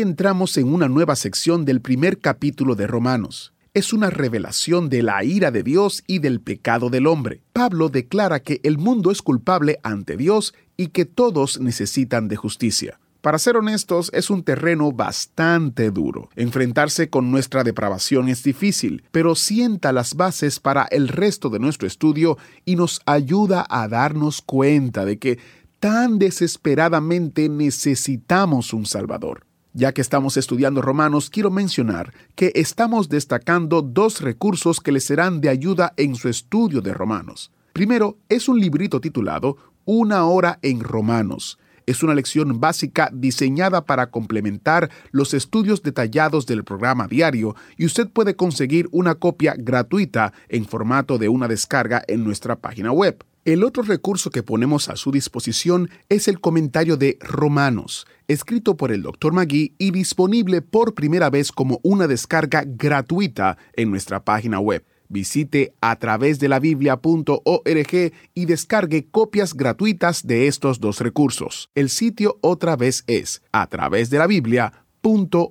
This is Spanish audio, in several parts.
Entramos en una nueva sección del primer capítulo de Romanos. Es una revelación de la ira de Dios y del pecado del hombre. Pablo declara que el mundo es culpable ante Dios y que todos necesitan de justicia. Para ser honestos, es un terreno bastante duro. Enfrentarse con nuestra depravación es difícil, pero sienta las bases para el resto de nuestro estudio y nos ayuda a darnos cuenta de que tan desesperadamente necesitamos un Salvador. Ya que estamos estudiando Romanos, quiero mencionar que estamos destacando dos recursos que les serán de ayuda en su estudio de Romanos. Primero, es un librito titulado Una hora en Romanos. Es una lección básica diseñada para complementar los estudios detallados del programa diario y usted puede conseguir una copia gratuita en formato de una descarga en nuestra página web. El otro recurso que ponemos a su disposición es el comentario de Romanos, escrito por el Dr. Magui y disponible por primera vez como una descarga gratuita en nuestra página web. Visite a través de la biblia.org y descargue copias gratuitas de estos dos recursos. El sitio otra vez es a través de la biblia.org.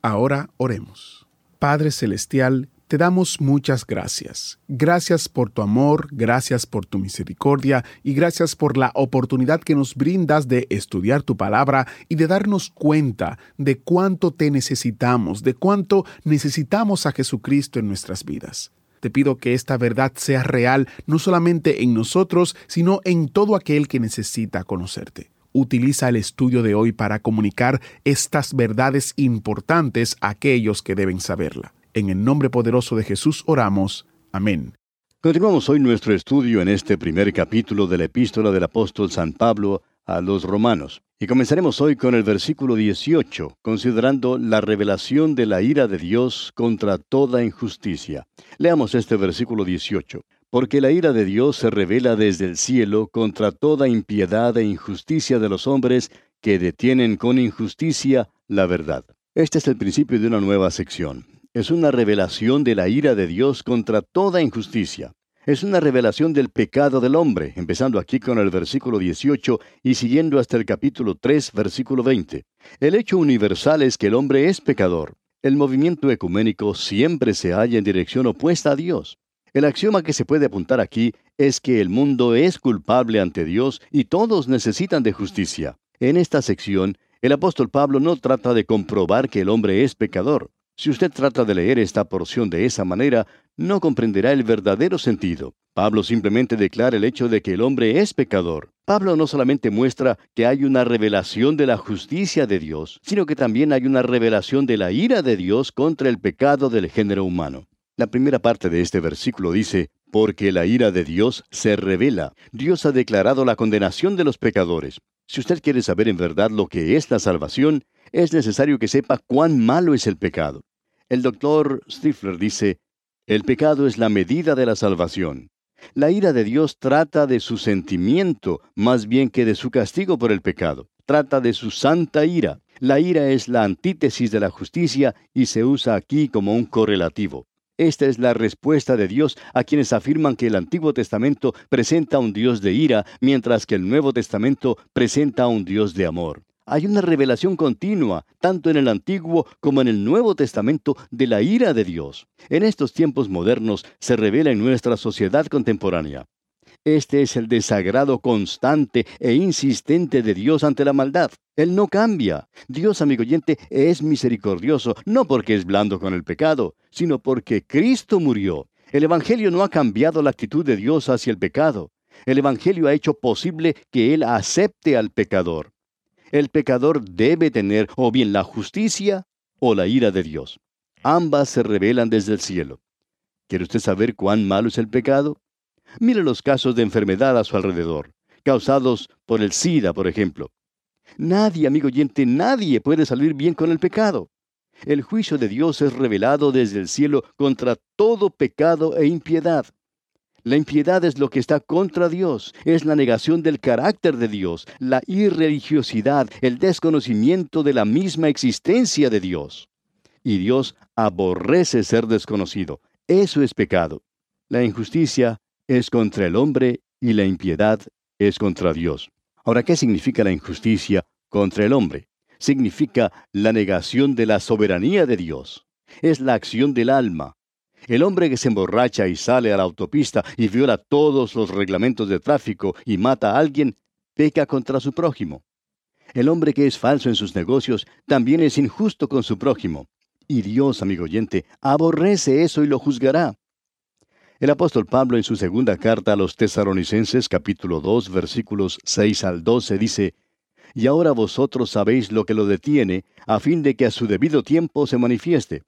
Ahora oremos. Padre Celestial, te damos muchas gracias. Gracias por tu amor, gracias por tu misericordia y gracias por la oportunidad que nos brindas de estudiar tu palabra y de darnos cuenta de cuánto te necesitamos, de cuánto necesitamos a Jesucristo en nuestras vidas. Te pido que esta verdad sea real no solamente en nosotros, sino en todo aquel que necesita conocerte. Utiliza el estudio de hoy para comunicar estas verdades importantes a aquellos que deben saberla. En el nombre poderoso de Jesús oramos. Amén. Continuamos hoy nuestro estudio en este primer capítulo de la epístola del apóstol San Pablo a los romanos. Y comenzaremos hoy con el versículo 18, considerando la revelación de la ira de Dios contra toda injusticia. Leamos este versículo 18. Porque la ira de Dios se revela desde el cielo contra toda impiedad e injusticia de los hombres que detienen con injusticia la verdad. Este es el principio de una nueva sección es una revelación de la ira de Dios contra toda injusticia. Es una revelación del pecado del hombre, empezando aquí con el versículo 18 y siguiendo hasta el capítulo 3, versículo 20. El hecho universal es que el hombre es pecador. El movimiento ecuménico siempre se halla en dirección opuesta a Dios. El axioma que se puede apuntar aquí es que el mundo es culpable ante Dios y todos necesitan de justicia. En esta sección, el apóstol Pablo no trata de comprobar que el hombre es pecador. Si usted trata de leer esta porción de esa manera, no comprenderá el verdadero sentido. Pablo simplemente declara el hecho de que el hombre es pecador. Pablo no solamente muestra que hay una revelación de la justicia de Dios, sino que también hay una revelación de la ira de Dios contra el pecado del género humano. La primera parte de este versículo dice, porque la ira de Dios se revela. Dios ha declarado la condenación de los pecadores. Si usted quiere saber en verdad lo que es la salvación, es necesario que sepa cuán malo es el pecado. El doctor Stifler dice, el pecado es la medida de la salvación. La ira de Dios trata de su sentimiento más bien que de su castigo por el pecado. Trata de su santa ira. La ira es la antítesis de la justicia y se usa aquí como un correlativo. Esta es la respuesta de Dios a quienes afirman que el Antiguo Testamento presenta un Dios de ira, mientras que el Nuevo Testamento presenta un Dios de amor. Hay una revelación continua, tanto en el Antiguo como en el Nuevo Testamento, de la ira de Dios. En estos tiempos modernos se revela en nuestra sociedad contemporánea. Este es el desagrado constante e insistente de Dios ante la maldad. Él no cambia. Dios, amigo oyente, es misericordioso, no porque es blando con el pecado, sino porque Cristo murió. El Evangelio no ha cambiado la actitud de Dios hacia el pecado. El Evangelio ha hecho posible que Él acepte al pecador el pecador debe tener o bien la justicia o la ira de Dios. Ambas se revelan desde el cielo. ¿Quiere usted saber cuán malo es el pecado? Mire los casos de enfermedad a su alrededor, causados por el SIDA, por ejemplo. Nadie, amigo oyente, nadie puede salir bien con el pecado. El juicio de Dios es revelado desde el cielo contra todo pecado e impiedad. La impiedad es lo que está contra Dios, es la negación del carácter de Dios, la irreligiosidad, el desconocimiento de la misma existencia de Dios. Y Dios aborrece ser desconocido. Eso es pecado. La injusticia es contra el hombre y la impiedad es contra Dios. Ahora, ¿qué significa la injusticia contra el hombre? Significa la negación de la soberanía de Dios. Es la acción del alma. El hombre que se emborracha y sale a la autopista y viola todos los reglamentos de tráfico y mata a alguien, peca contra su prójimo. El hombre que es falso en sus negocios también es injusto con su prójimo. Y Dios, amigo oyente, aborrece eso y lo juzgará. El apóstol Pablo en su segunda carta a los tesaronicenses capítulo 2 versículos 6 al 12 dice, Y ahora vosotros sabéis lo que lo detiene, a fin de que a su debido tiempo se manifieste,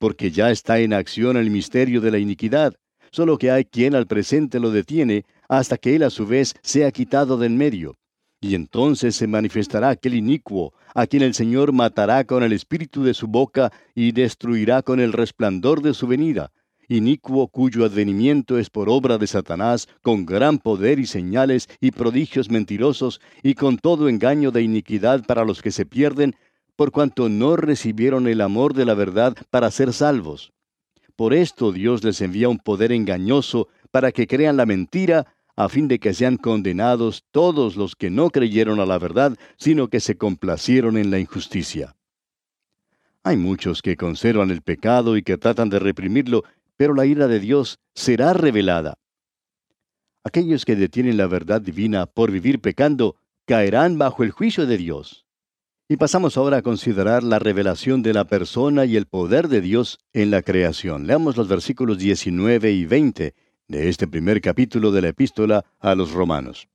porque ya está en acción el misterio de la iniquidad, solo que hay quien al presente lo detiene, hasta que él a su vez sea quitado de en medio. Y entonces se manifestará aquel inicuo, a quien el Señor matará con el espíritu de su boca y destruirá con el resplandor de su venida inicuo cuyo advenimiento es por obra de Satanás, con gran poder y señales y prodigios mentirosos, y con todo engaño de iniquidad para los que se pierden, por cuanto no recibieron el amor de la verdad para ser salvos. Por esto Dios les envía un poder engañoso para que crean la mentira, a fin de que sean condenados todos los que no creyeron a la verdad, sino que se complacieron en la injusticia. Hay muchos que conservan el pecado y que tratan de reprimirlo pero la ira de Dios será revelada. Aquellos que detienen la verdad divina por vivir pecando caerán bajo el juicio de Dios. Y pasamos ahora a considerar la revelación de la persona y el poder de Dios en la creación. Leamos los versículos 19 y 20 de este primer capítulo de la epístola a los romanos.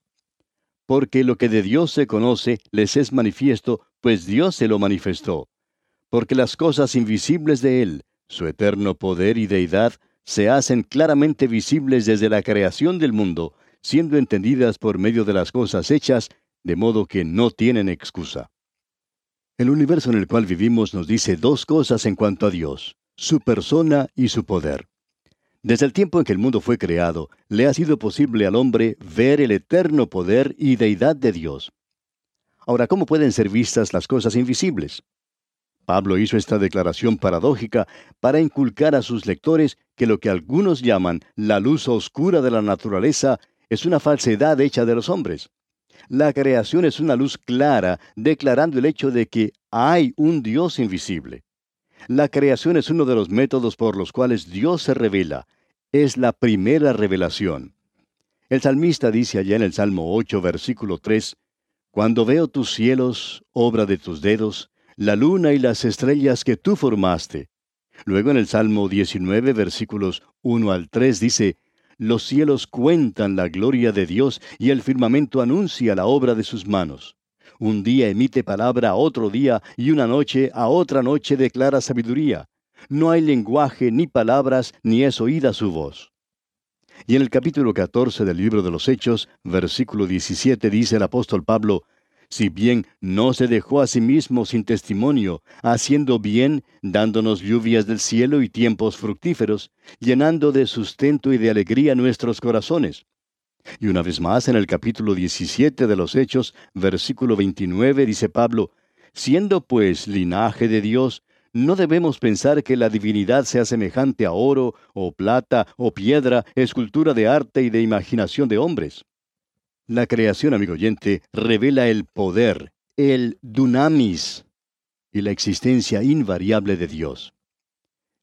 Porque lo que de Dios se conoce les es manifiesto, pues Dios se lo manifestó. Porque las cosas invisibles de Él, su eterno poder y deidad se hacen claramente visibles desde la creación del mundo, siendo entendidas por medio de las cosas hechas, de modo que no tienen excusa. El universo en el cual vivimos nos dice dos cosas en cuanto a Dios, su persona y su poder. Desde el tiempo en que el mundo fue creado, le ha sido posible al hombre ver el eterno poder y deidad de Dios. Ahora, ¿cómo pueden ser vistas las cosas invisibles? Pablo hizo esta declaración paradójica para inculcar a sus lectores que lo que algunos llaman la luz oscura de la naturaleza es una falsedad hecha de los hombres. La creación es una luz clara, declarando el hecho de que hay un Dios invisible. La creación es uno de los métodos por los cuales Dios se revela. Es la primera revelación. El salmista dice allá en el Salmo 8, versículo 3, Cuando veo tus cielos, obra de tus dedos, la luna y las estrellas que tú formaste. Luego en el Salmo 19, versículos 1 al 3 dice, Los cielos cuentan la gloria de Dios y el firmamento anuncia la obra de sus manos. Un día emite palabra a otro día y una noche a otra noche declara sabiduría. No hay lenguaje ni palabras ni es oída su voz. Y en el capítulo 14 del libro de los Hechos, versículo 17 dice el apóstol Pablo, si bien no se dejó a sí mismo sin testimonio, haciendo bien, dándonos lluvias del cielo y tiempos fructíferos, llenando de sustento y de alegría nuestros corazones. Y una vez más en el capítulo 17 de los Hechos, versículo 29, dice Pablo, Siendo pues linaje de Dios, no debemos pensar que la divinidad sea semejante a oro, o plata, o piedra, escultura de arte y de imaginación de hombres la creación, amigo oyente, revela el poder, el dunamis y la existencia invariable de Dios.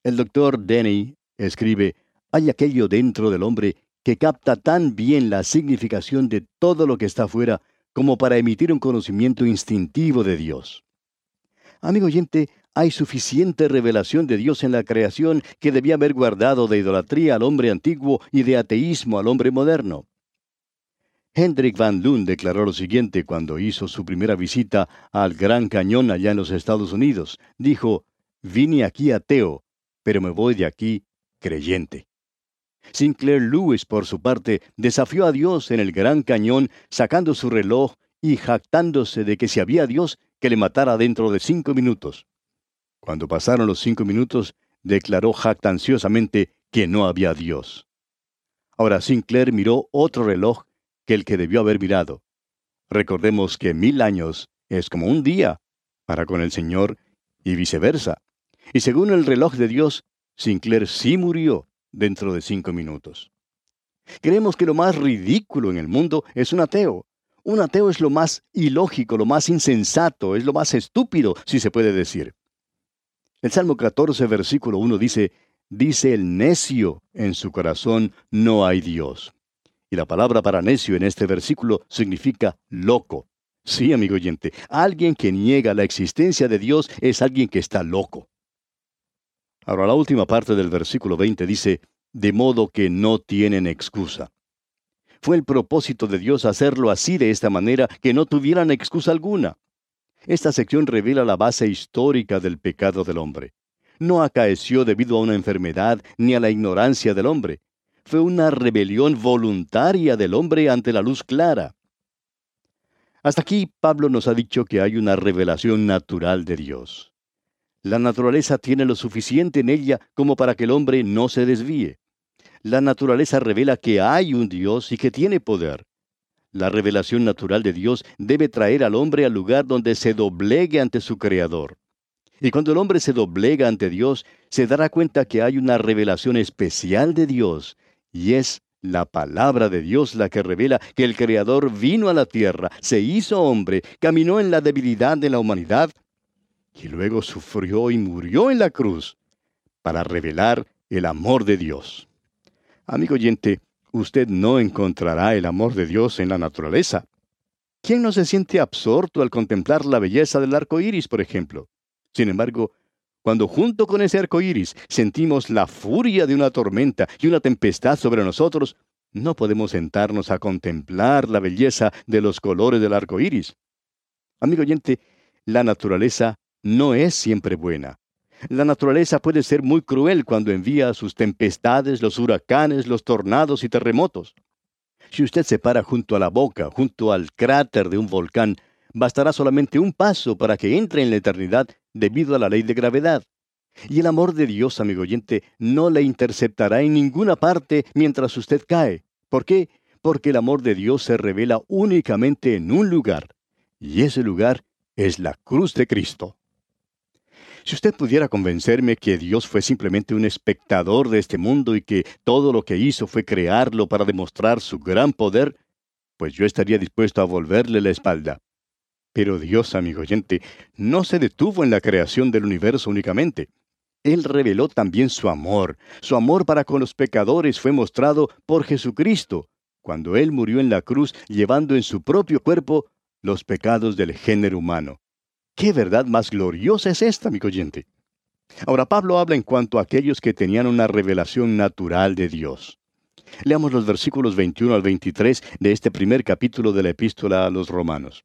El doctor Denny escribe, hay aquello dentro del hombre que capta tan bien la significación de todo lo que está fuera como para emitir un conocimiento instintivo de Dios. Amigo oyente, hay suficiente revelación de Dios en la creación que debía haber guardado de idolatría al hombre antiguo y de ateísmo al hombre moderno. Hendrik Van Loon declaró lo siguiente cuando hizo su primera visita al Gran Cañón allá en los Estados Unidos. Dijo, vine aquí ateo, pero me voy de aquí creyente. Sinclair Lewis, por su parte, desafió a Dios en el Gran Cañón sacando su reloj y jactándose de que si había Dios, que le matara dentro de cinco minutos. Cuando pasaron los cinco minutos, declaró jactanciosamente que no había Dios. Ahora Sinclair miró otro reloj que el que debió haber mirado. Recordemos que mil años es como un día para con el Señor y viceversa. Y según el reloj de Dios, Sinclair sí murió dentro de cinco minutos. Creemos que lo más ridículo en el mundo es un ateo. Un ateo es lo más ilógico, lo más insensato, es lo más estúpido, si se puede decir. El Salmo 14, versículo 1 dice, dice el necio en su corazón, no hay Dios. Y la palabra para necio en este versículo significa loco. Sí, amigo oyente, alguien que niega la existencia de Dios es alguien que está loco. Ahora la última parte del versículo 20 dice, de modo que no tienen excusa. Fue el propósito de Dios hacerlo así de esta manera que no tuvieran excusa alguna. Esta sección revela la base histórica del pecado del hombre. No acaeció debido a una enfermedad ni a la ignorancia del hombre. Fue una rebelión voluntaria del hombre ante la luz clara. Hasta aquí Pablo nos ha dicho que hay una revelación natural de Dios. La naturaleza tiene lo suficiente en ella como para que el hombre no se desvíe. La naturaleza revela que hay un Dios y que tiene poder. La revelación natural de Dios debe traer al hombre al lugar donde se doblegue ante su Creador. Y cuando el hombre se doblega ante Dios, se dará cuenta que hay una revelación especial de Dios, y es la palabra de Dios la que revela que el Creador vino a la tierra, se hizo hombre, caminó en la debilidad de la humanidad, y luego sufrió y murió en la cruz para revelar el amor de Dios. Amigo oyente, usted no encontrará el amor de Dios en la naturaleza. ¿Quién no se siente absorto al contemplar la belleza del arco iris, por ejemplo? Sin embargo, cuando junto con ese arco iris sentimos la furia de una tormenta y una tempestad sobre nosotros, no podemos sentarnos a contemplar la belleza de los colores del arco iris. Amigo oyente, la naturaleza no es siempre buena. La naturaleza puede ser muy cruel cuando envía sus tempestades, los huracanes, los tornados y terremotos. Si usted se para junto a la boca, junto al cráter de un volcán, bastará solamente un paso para que entre en la eternidad debido a la ley de gravedad. Y el amor de Dios, amigo oyente, no le interceptará en ninguna parte mientras usted cae. ¿Por qué? Porque el amor de Dios se revela únicamente en un lugar, y ese lugar es la cruz de Cristo. Si usted pudiera convencerme que Dios fue simplemente un espectador de este mundo y que todo lo que hizo fue crearlo para demostrar su gran poder, pues yo estaría dispuesto a volverle la espalda. Pero Dios, amigo oyente, no se detuvo en la creación del universo únicamente. Él reveló también su amor. Su amor para con los pecadores fue mostrado por Jesucristo, cuando Él murió en la cruz llevando en su propio cuerpo los pecados del género humano. ¿Qué verdad más gloriosa es esta, amigo oyente? Ahora Pablo habla en cuanto a aquellos que tenían una revelación natural de Dios. Leamos los versículos 21 al 23 de este primer capítulo de la epístola a los romanos.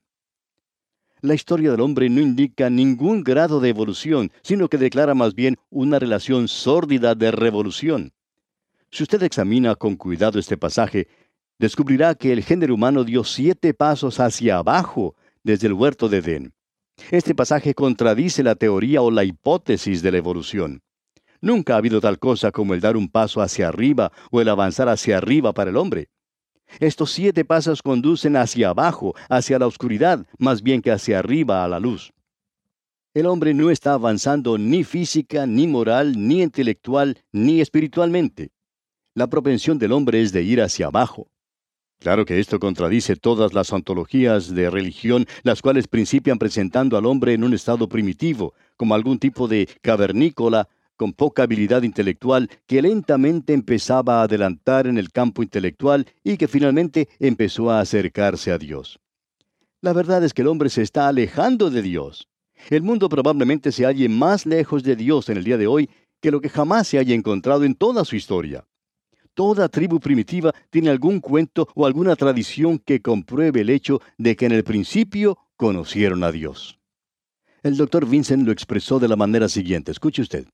La historia del hombre no indica ningún grado de evolución, sino que declara más bien una relación sórdida de revolución. Si usted examina con cuidado este pasaje, descubrirá que el género humano dio siete pasos hacia abajo desde el huerto de Edén. Este pasaje contradice la teoría o la hipótesis de la evolución. Nunca ha habido tal cosa como el dar un paso hacia arriba o el avanzar hacia arriba para el hombre. Estos siete pasos conducen hacia abajo, hacia la oscuridad, más bien que hacia arriba a la luz. El hombre no está avanzando ni física, ni moral, ni intelectual, ni espiritualmente. La propensión del hombre es de ir hacia abajo. Claro que esto contradice todas las ontologías de religión, las cuales principian presentando al hombre en un estado primitivo, como algún tipo de cavernícola con poca habilidad intelectual que lentamente empezaba a adelantar en el campo intelectual y que finalmente empezó a acercarse a Dios. La verdad es que el hombre se está alejando de Dios. El mundo probablemente se halle más lejos de Dios en el día de hoy que lo que jamás se haya encontrado en toda su historia. Toda tribu primitiva tiene algún cuento o alguna tradición que compruebe el hecho de que en el principio conocieron a Dios. El doctor Vincent lo expresó de la manera siguiente. Escuche usted.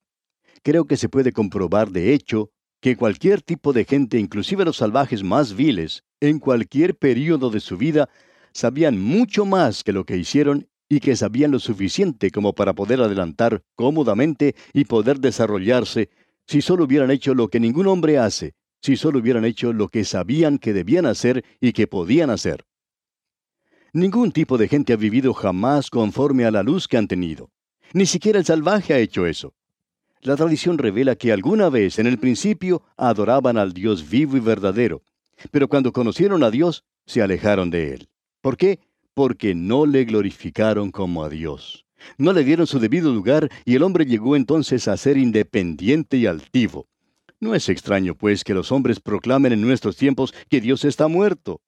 Creo que se puede comprobar de hecho que cualquier tipo de gente, inclusive los salvajes más viles, en cualquier período de su vida, sabían mucho más que lo que hicieron y que sabían lo suficiente como para poder adelantar cómodamente y poder desarrollarse si solo hubieran hecho lo que ningún hombre hace, si solo hubieran hecho lo que sabían que debían hacer y que podían hacer. Ningún tipo de gente ha vivido jamás conforme a la luz que han tenido. Ni siquiera el salvaje ha hecho eso. La tradición revela que alguna vez en el principio adoraban al Dios vivo y verdadero, pero cuando conocieron a Dios se alejaron de Él. ¿Por qué? Porque no le glorificaron como a Dios. No le dieron su debido lugar y el hombre llegó entonces a ser independiente y altivo. No es extraño, pues, que los hombres proclamen en nuestros tiempos que Dios está muerto.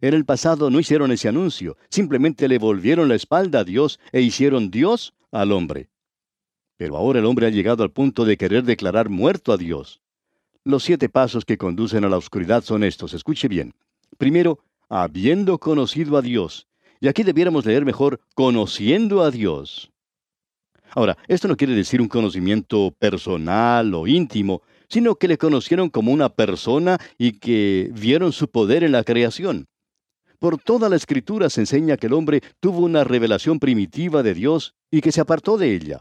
En el pasado no hicieron ese anuncio, simplemente le volvieron la espalda a Dios e hicieron Dios al hombre. Pero ahora el hombre ha llegado al punto de querer declarar muerto a Dios. Los siete pasos que conducen a la oscuridad son estos. Escuche bien. Primero, habiendo conocido a Dios. Y aquí debiéramos leer mejor, conociendo a Dios. Ahora, esto no quiere decir un conocimiento personal o íntimo, sino que le conocieron como una persona y que vieron su poder en la creación. Por toda la escritura se enseña que el hombre tuvo una revelación primitiva de Dios y que se apartó de ella.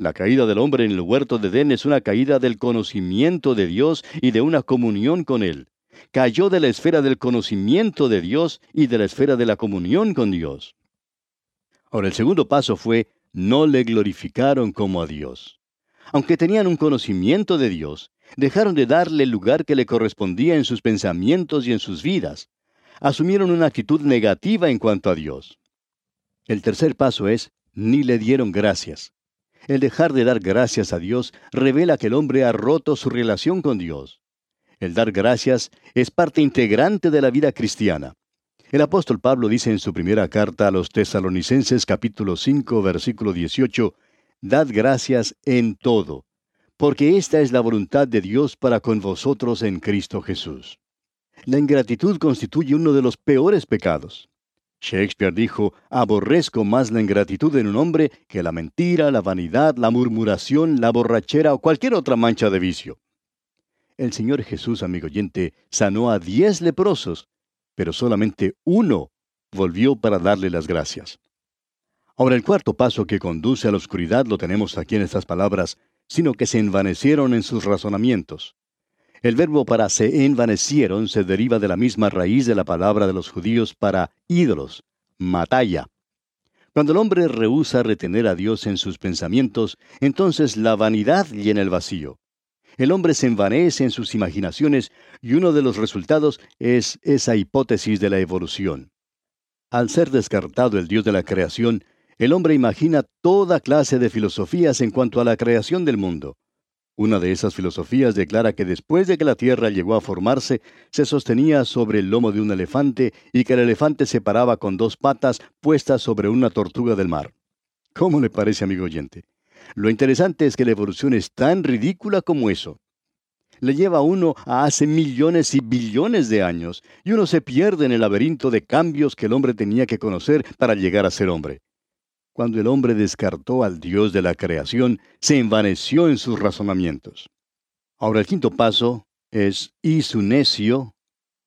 La caída del hombre en el huerto de Edén es una caída del conocimiento de Dios y de una comunión con Él. Cayó de la esfera del conocimiento de Dios y de la esfera de la comunión con Dios. Ahora, el segundo paso fue, no le glorificaron como a Dios. Aunque tenían un conocimiento de Dios, dejaron de darle el lugar que le correspondía en sus pensamientos y en sus vidas. Asumieron una actitud negativa en cuanto a Dios. El tercer paso es, ni le dieron gracias. El dejar de dar gracias a Dios revela que el hombre ha roto su relación con Dios. El dar gracias es parte integrante de la vida cristiana. El apóstol Pablo dice en su primera carta a los tesalonicenses capítulo 5 versículo 18, Dad gracias en todo, porque esta es la voluntad de Dios para con vosotros en Cristo Jesús. La ingratitud constituye uno de los peores pecados. Shakespeare dijo, aborrezco más la ingratitud en un hombre que la mentira, la vanidad, la murmuración, la borrachera o cualquier otra mancha de vicio. El Señor Jesús, amigo oyente, sanó a diez leprosos, pero solamente uno volvió para darle las gracias. Ahora el cuarto paso que conduce a la oscuridad lo tenemos aquí en estas palabras, sino que se envanecieron en sus razonamientos. El verbo para se envanecieron se deriva de la misma raíz de la palabra de los judíos para ídolos, matalla. Cuando el hombre rehúsa retener a Dios en sus pensamientos, entonces la vanidad llena el vacío. El hombre se envanece en sus imaginaciones y uno de los resultados es esa hipótesis de la evolución. Al ser descartado el Dios de la creación, el hombre imagina toda clase de filosofías en cuanto a la creación del mundo. Una de esas filosofías declara que después de que la Tierra llegó a formarse, se sostenía sobre el lomo de un elefante y que el elefante se paraba con dos patas puestas sobre una tortuga del mar. ¿Cómo le parece, amigo oyente? Lo interesante es que la evolución es tan ridícula como eso. Le lleva a uno a hace millones y billones de años, y uno se pierde en el laberinto de cambios que el hombre tenía que conocer para llegar a ser hombre. Cuando el hombre descartó al Dios de la creación, se envaneció en sus razonamientos. Ahora el quinto paso es, y su necio,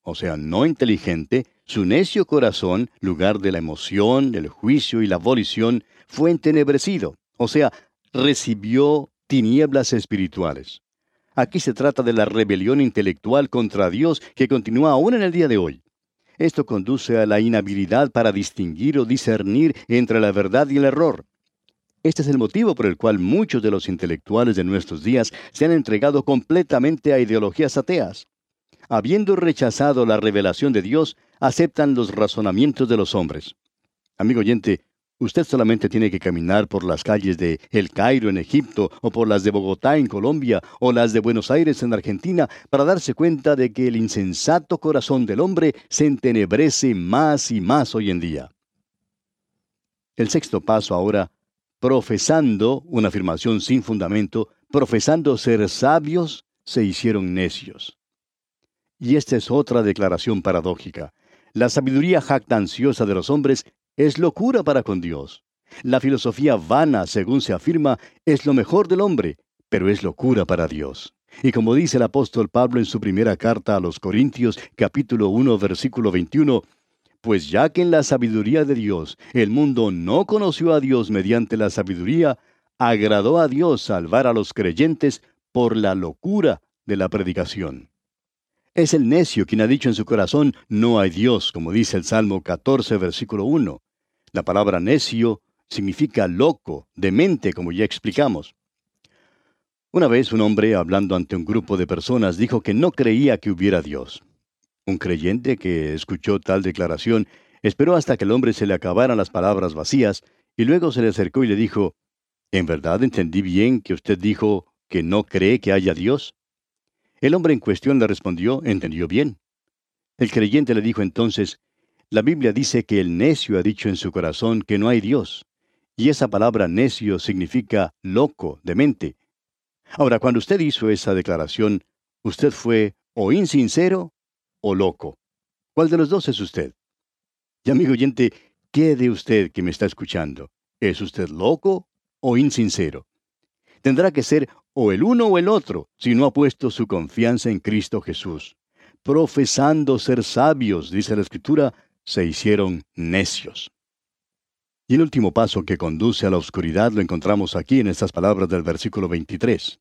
o sea, no inteligente, su necio corazón, lugar de la emoción, el juicio y la volición, fue entenebrecido, o sea, recibió tinieblas espirituales. Aquí se trata de la rebelión intelectual contra Dios que continúa aún en el día de hoy. Esto conduce a la inhabilidad para distinguir o discernir entre la verdad y el error. Este es el motivo por el cual muchos de los intelectuales de nuestros días se han entregado completamente a ideologías ateas. Habiendo rechazado la revelación de Dios, aceptan los razonamientos de los hombres. Amigo oyente, Usted solamente tiene que caminar por las calles de El Cairo en Egipto, o por las de Bogotá en Colombia, o las de Buenos Aires en Argentina, para darse cuenta de que el insensato corazón del hombre se entenebrece más y más hoy en día. El sexto paso ahora, profesando una afirmación sin fundamento, profesando ser sabios, se hicieron necios. Y esta es otra declaración paradójica. La sabiduría jactanciosa de los hombres es locura para con Dios. La filosofía vana, según se afirma, es lo mejor del hombre, pero es locura para Dios. Y como dice el apóstol Pablo en su primera carta a los Corintios, capítulo 1, versículo 21, pues ya que en la sabiduría de Dios el mundo no conoció a Dios mediante la sabiduría, agradó a Dios salvar a los creyentes por la locura de la predicación. Es el necio quien ha dicho en su corazón, no hay Dios, como dice el Salmo 14, versículo 1. La palabra necio significa loco, demente, como ya explicamos. Una vez un hombre, hablando ante un grupo de personas, dijo que no creía que hubiera Dios. Un creyente que escuchó tal declaración esperó hasta que el hombre se le acabaran las palabras vacías y luego se le acercó y le dijo, ¿En verdad entendí bien que usted dijo que no cree que haya Dios? El hombre en cuestión le respondió, entendió bien. El creyente le dijo entonces, la Biblia dice que el necio ha dicho en su corazón que no hay Dios, y esa palabra necio significa loco, demente, Ahora, cuando usted hizo esa declaración, usted fue o insincero o loco. ¿Cuál de los dos es usted? Y amigo oyente, ¿qué de usted que me está escuchando? ¿Es usted loco o insincero? Tendrá que ser o el uno o el otro si no ha puesto su confianza en Cristo Jesús. Profesando ser sabios, dice la Escritura, se hicieron necios. Y el último paso que conduce a la oscuridad lo encontramos aquí en estas palabras del versículo 23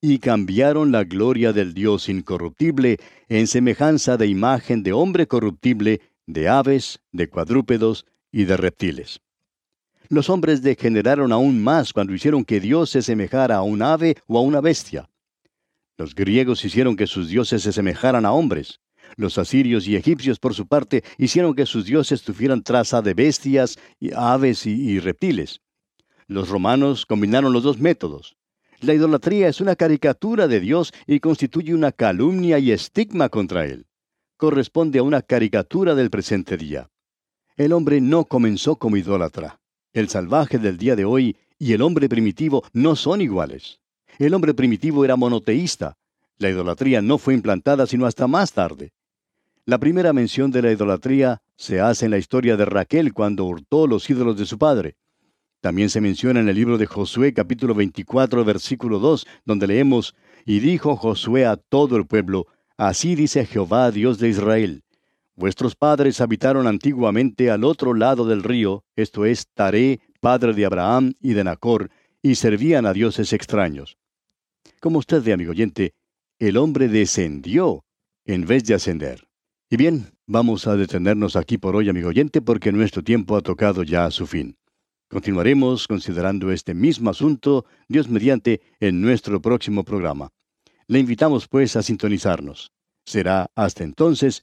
y cambiaron la gloria del Dios incorruptible en semejanza de imagen de hombre corruptible, de aves, de cuadrúpedos y de reptiles. Los hombres degeneraron aún más cuando hicieron que Dios se semejara a un ave o a una bestia. Los griegos hicieron que sus dioses se semejaran a hombres. Los asirios y egipcios, por su parte, hicieron que sus dioses tuvieran traza de bestias, y aves y reptiles. Los romanos combinaron los dos métodos. La idolatría es una caricatura de Dios y constituye una calumnia y estigma contra Él. Corresponde a una caricatura del presente día. El hombre no comenzó como idólatra. El salvaje del día de hoy y el hombre primitivo no son iguales. El hombre primitivo era monoteísta. La idolatría no fue implantada sino hasta más tarde. La primera mención de la idolatría se hace en la historia de Raquel cuando hurtó los ídolos de su padre. También se menciona en el libro de Josué capítulo 24 versículo 2, donde leemos, Y dijo Josué a todo el pueblo, Así dice Jehová Dios de Israel, Vuestros padres habitaron antiguamente al otro lado del río, esto es Taré, padre de Abraham y de Nacor, y servían a dioses extraños. Como usted amigo oyente, el hombre descendió en vez de ascender. Y bien, vamos a detenernos aquí por hoy, amigo oyente, porque nuestro tiempo ha tocado ya su fin. Continuaremos considerando este mismo asunto, Dios mediante, en nuestro próximo programa. Le invitamos pues a sintonizarnos. Será hasta entonces